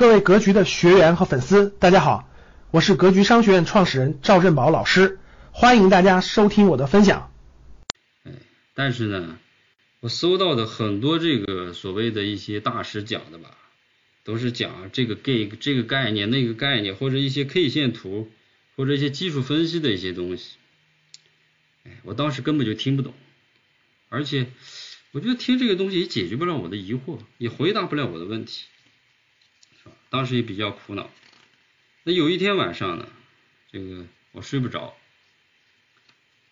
各位格局的学员和粉丝，大家好，我是格局商学院创始人赵振宝老师，欢迎大家收听我的分享。哎，但是呢，我搜到的很多这个所谓的一些大师讲的吧，都是讲这个 G 这个概念那个概念，或者一些 K 线图，或者一些技术分析的一些东西。哎，我当时根本就听不懂，而且我觉得听这个东西也解决不了我的疑惑，也回答不了我的问题。当时也比较苦恼。那有一天晚上呢，这个我睡不着。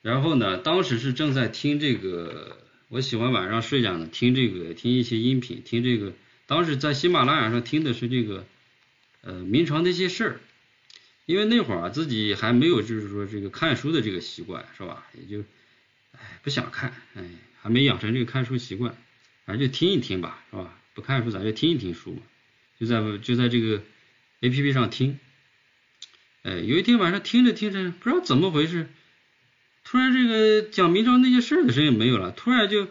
然后呢，当时是正在听这个，我喜欢晚上睡觉呢，听这个，听一些音频，听这个。当时在喜马拉雅上听的是这个，呃，明朝那些事儿。因为那会儿啊，自己还没有就是说这个看书的这个习惯，是吧？也就，哎，不想看，哎，还没养成这个看书习惯，反正就听一听吧，是吧？不看书，咱就听一听书嘛。就在就在这个 A P P 上听，哎，有一天晚上听着听着，不知道怎么回事，突然这个讲明朝那些事儿的声音没有了，突然就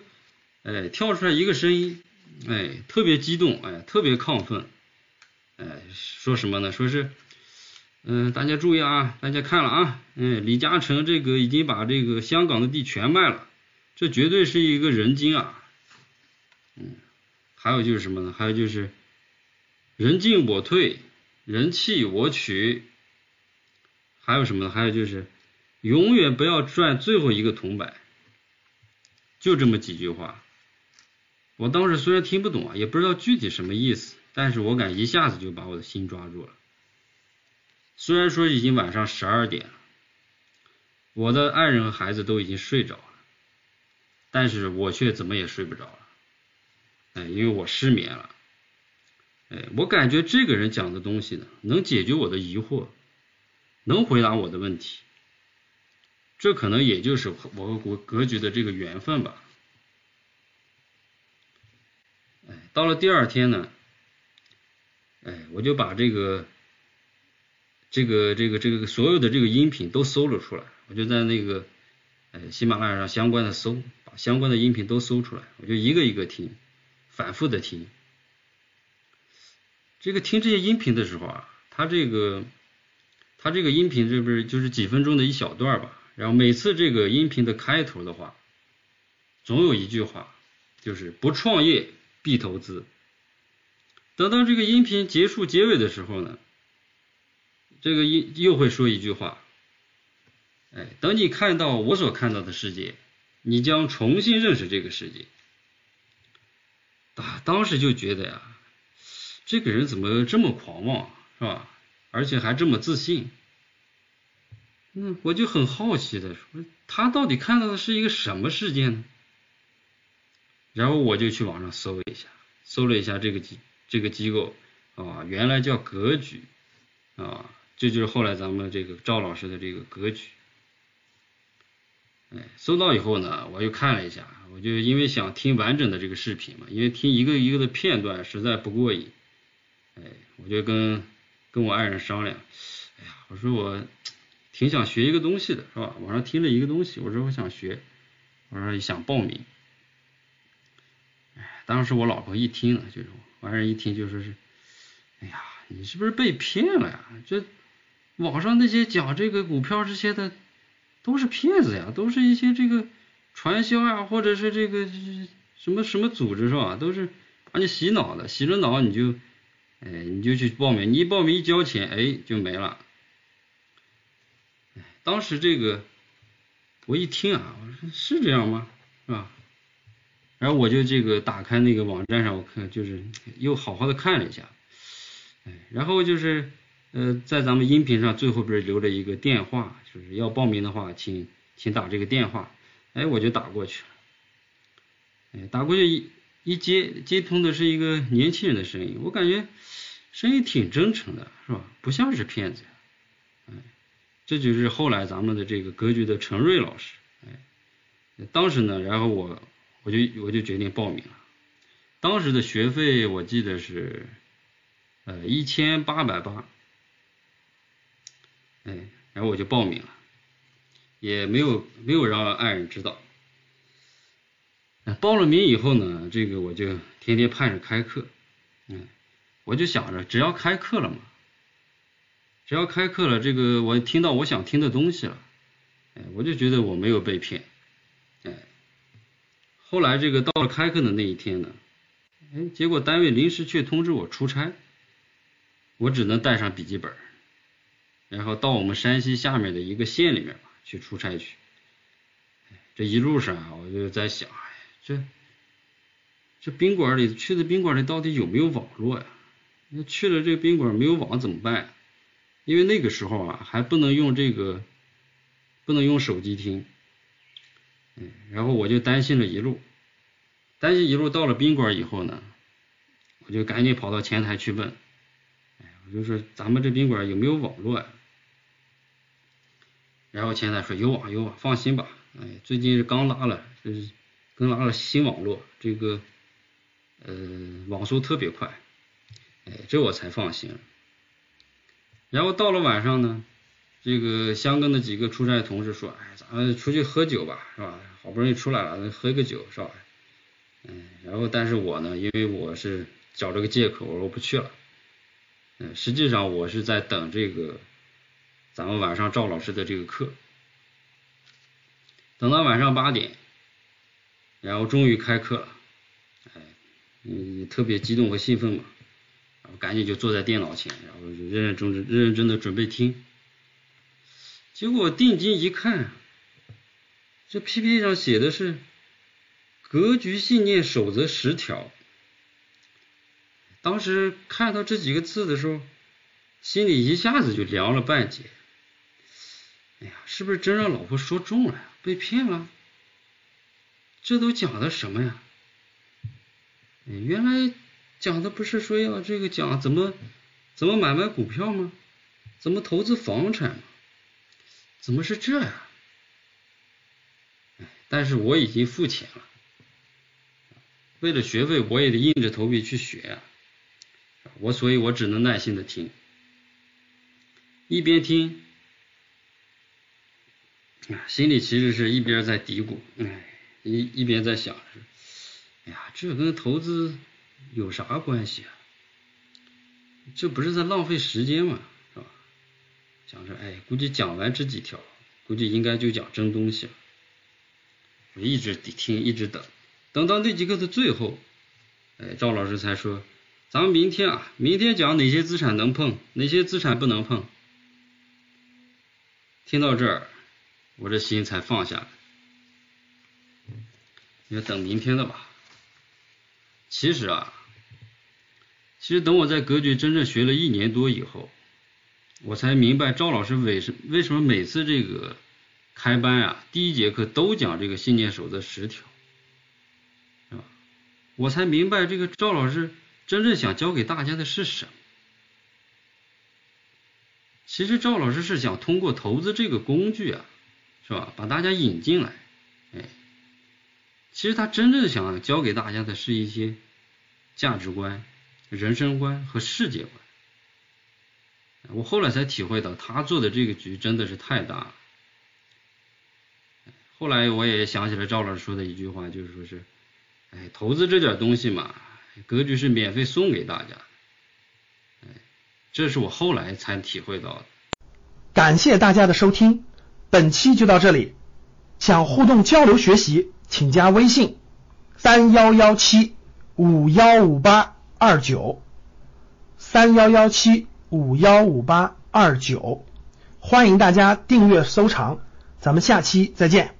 哎跳出来一个声音，哎，特别激动，哎，特别亢奋，哎，说什么呢？说是，嗯，大家注意啊，大家看了啊，嗯，李嘉诚这个已经把这个香港的地全卖了，这绝对是一个人精啊，嗯，还有就是什么呢？还有就是。人进我退，人弃我取，还有什么呢？还有就是，永远不要赚最后一个铜板，就这么几句话。我当时虽然听不懂啊，也不知道具体什么意思，但是我敢一下子就把我的心抓住了。虽然说已经晚上十二点了，我的爱人和孩子都已经睡着了，但是我却怎么也睡不着了。哎，因为我失眠了。哎，我感觉这个人讲的东西呢，能解决我的疑惑，能回答我的问题，这可能也就是我和国格局的这个缘分吧。哎，到了第二天呢，哎，我就把这个这个这个这个所有的这个音频都搜了出来，我就在那个哎喜马拉雅上相关的搜，把相关的音频都搜出来，我就一个一个听，反复的听。这个听这些音频的时候啊，它这个，它这个音频这不是就是几分钟的一小段吧？然后每次这个音频的开头的话，总有一句话，就是不创业必投资。等到这个音频结束结尾的时候呢，这个音又会说一句话，哎，等你看到我所看到的世界，你将重新认识这个世界。啊，当时就觉得呀。这个人怎么这么狂妄，是吧？而且还这么自信。嗯，我就很好奇的说，他到底看到的是一个什么世界呢？然后我就去网上搜了一下，搜了一下这个机这个机构啊，原来叫格局啊，这就是后来咱们这个赵老师的这个格局。哎，搜到以后呢，我又看了一下，我就因为想听完整的这个视频嘛，因为听一个一个的片段实在不过瘾。哎，我就跟跟我爱人商量，哎呀，我说我挺想学一个东西的，是吧？网上听了一个东西，我说我想学，我说想报名。哎，当时我老婆一听啊，就是我爱人一听就说是，哎呀，你是不是被骗了呀？这网上那些讲这个股票这些的都是骗子呀，都是一些这个传销呀，或者是这个什么什么组织是吧？都是把你洗脑的，洗了脑你就。哎，你就去报名，你一报名一交钱，哎，就没了。哎，当时这个我一听啊，我说是这样吗？是吧？然后我就这个打开那个网站上，我看就是又好好的看了一下。哎，然后就是呃，在咱们音频上最后不是留了一个电话，就是要报名的话，请请打这个电话。哎，我就打过去了。哎，打过去一。一接接通的是一个年轻人的声音，我感觉声音挺真诚的，是吧？不像是骗子。哎，这就是后来咱们的这个格局的陈瑞老师。哎，当时呢，然后我我就我就决定报名了。当时的学费我记得是呃一千八百八。哎，然后我就报名了，也没有没有让爱人知道。报了名以后呢，这个我就天天盼着开课，嗯，我就想着只要开课了嘛，只要开课了，这个我听到我想听的东西了，哎，我就觉得我没有被骗，哎，后来这个到了开课的那一天呢，哎，结果单位临时却通知我出差，我只能带上笔记本，然后到我们山西下面的一个县里面吧去出差去。这一路上啊，我就在想，这这宾馆里去的宾馆里到底有没有网络呀？那去了这个宾馆没有网怎么办？因为那个时候啊，还不能用这个，不能用手机听。嗯，然后我就担心了一路，担心一路到了宾馆以后呢，我就赶紧跑到前台去问，哎，我就说咱们这宾馆有没有网络呀？然后前台说有网有网，放心吧。哎，最近是刚拉了，就是刚拉了新网络，这个呃网速特别快，哎，这我才放心。然后到了晚上呢，这个香港的几个出差同事说，哎，咱们出去喝酒吧，是吧？好不容易出来了，喝个酒是吧？嗯，然后但是我呢，因为我是找这个借口，我说不去了。嗯，实际上我是在等这个咱们晚上赵老师的这个课。等到晚上八点，然后终于开课了，哎，嗯，特别激动和兴奋嘛，然后赶紧就坐在电脑前，然后就认认真真、认认真的准备听。结果定睛一看，这 PPT 上写的是“格局信念守则十条”。当时看到这几个字的时候，心里一下子就凉了半截。哎呀，是不是真让老婆说中了呀？被骗了？这都讲的什么呀？原来讲的不是说要这个讲怎么怎么买卖股票吗？怎么投资房产吗？怎么是这呀？但是我已经付钱了，为了学费我也得硬着头皮去学呀。我所以，我只能耐心的听，一边听。心里其实是一边在嘀咕，哎，一一边在想着，哎呀，这跟投资有啥关系啊？这不是在浪费时间吗？是吧？想着，哎，估计讲完这几条，估计应该就讲真东西了。我一直听，一直等，等到那几个的最后，哎，赵老师才说，咱们明天啊，明天讲哪些资产能碰，哪些资产不能碰。听到这儿。我这心才放下来，要等明天的吧。其实啊，其实等我在格局真正学了一年多以后，我才明白赵老师为什为什么每次这个开班啊，第一节课都讲这个信念守则十条，是吧？我才明白这个赵老师真正想教给大家的是什么。其实赵老师是想通过投资这个工具啊。是吧？把大家引进来，哎，其实他真正想教给大家的是一些价值观、人生观和世界观。我后来才体会到，他做的这个局真的是太大了。后来我也想起了赵老师说的一句话，就是说是，哎，投资这点东西嘛，格局是免费送给大家，哎，这是我后来才体会到的。感谢大家的收听。本期就到这里，想互动交流学习，请加微信三幺幺七五幺五八二九三幺幺七五幺五八二九，欢迎大家订阅收藏，咱们下期再见。